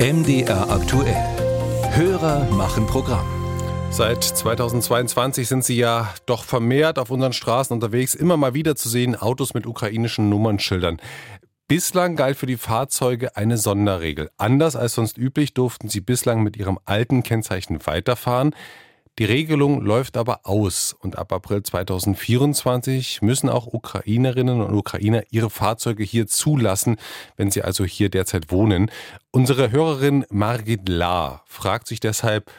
MDR aktuell. Hörer machen Programm. Seit 2022 sind sie ja doch vermehrt auf unseren Straßen unterwegs, immer mal wieder zu sehen, Autos mit ukrainischen Nummernschildern. Bislang galt für die Fahrzeuge eine Sonderregel. Anders als sonst üblich durften sie bislang mit ihrem alten Kennzeichen weiterfahren. Die Regelung läuft aber aus und ab April 2024 müssen auch Ukrainerinnen und Ukrainer ihre Fahrzeuge hier zulassen, wenn sie also hier derzeit wohnen. Unsere Hörerin Margit La fragt sich deshalb,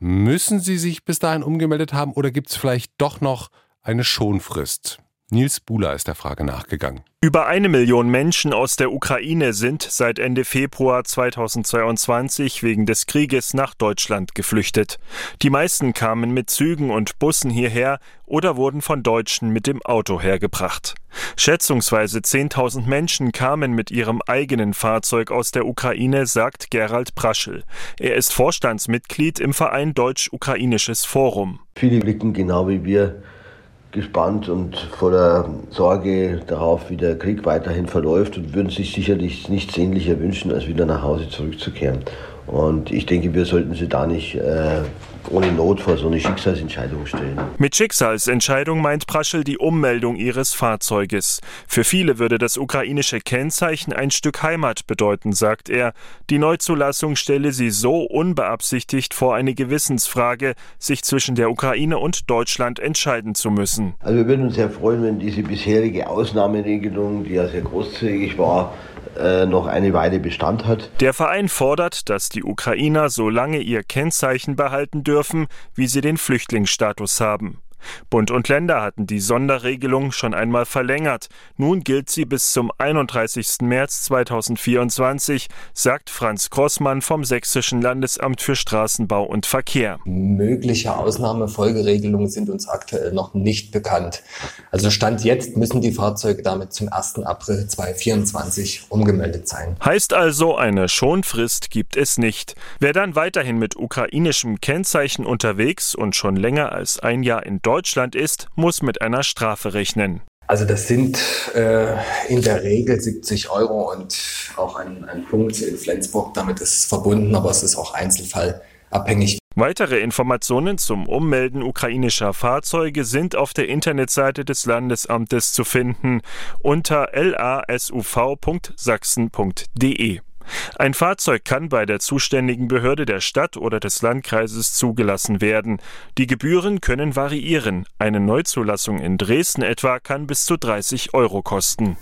müssen sie sich bis dahin umgemeldet haben oder gibt es vielleicht doch noch eine Schonfrist? Nils Buhler ist der Frage nachgegangen. Über eine Million Menschen aus der Ukraine sind seit Ende Februar 2022 wegen des Krieges nach Deutschland geflüchtet. Die meisten kamen mit Zügen und Bussen hierher oder wurden von Deutschen mit dem Auto hergebracht. Schätzungsweise 10.000 Menschen kamen mit ihrem eigenen Fahrzeug aus der Ukraine, sagt Gerald Praschel. Er ist Vorstandsmitglied im Verein Deutsch-Ukrainisches Forum. Viele blicken genau wie wir gespannt und voller Sorge darauf, wie der Krieg weiterhin verläuft und würden sich sicherlich nichts sehnlicher wünschen, als wieder nach Hause zurückzukehren. Und ich denke, wir sollten sie da nicht äh, ohne Not vor so eine Schicksalsentscheidung stellen. Mit Schicksalsentscheidung meint Praschel die Ummeldung ihres Fahrzeuges. Für viele würde das ukrainische Kennzeichen ein Stück Heimat bedeuten, sagt er. Die Neuzulassung stelle sie so unbeabsichtigt vor eine Gewissensfrage, sich zwischen der Ukraine und Deutschland entscheiden zu müssen. Also wir würden uns sehr freuen, wenn diese bisherige Ausnahmeregelung, die ja sehr großzügig war, noch eine Weile Bestand hat. Der Verein fordert, dass die Ukrainer so lange ihr Kennzeichen behalten dürfen, wie sie den Flüchtlingsstatus haben. Bund und Länder hatten die Sonderregelung schon einmal verlängert. Nun gilt sie bis zum 31. März 2024, sagt Franz Grossmann vom Sächsischen Landesamt für Straßenbau und Verkehr. Mögliche Ausnahmefolgeregelungen sind uns aktuell noch nicht bekannt. Also Stand jetzt müssen die Fahrzeuge damit zum 1. April 2024 umgemeldet sein. Heißt also, eine Schonfrist gibt es nicht. Wer dann weiterhin mit ukrainischem Kennzeichen unterwegs und schon länger als ein Jahr in Deutschland Deutschland ist, muss mit einer Strafe rechnen. Also das sind äh, in der Regel 70 Euro und auch ein, ein Punkt in Flensburg, damit ist es verbunden, aber es ist auch einzelfallabhängig. Weitere Informationen zum Ummelden ukrainischer Fahrzeuge sind auf der Internetseite des Landesamtes zu finden unter lasuv.sachsen.de. Ein Fahrzeug kann bei der zuständigen Behörde der Stadt oder des Landkreises zugelassen werden. Die Gebühren können variieren. Eine Neuzulassung in Dresden etwa kann bis zu 30 Euro kosten.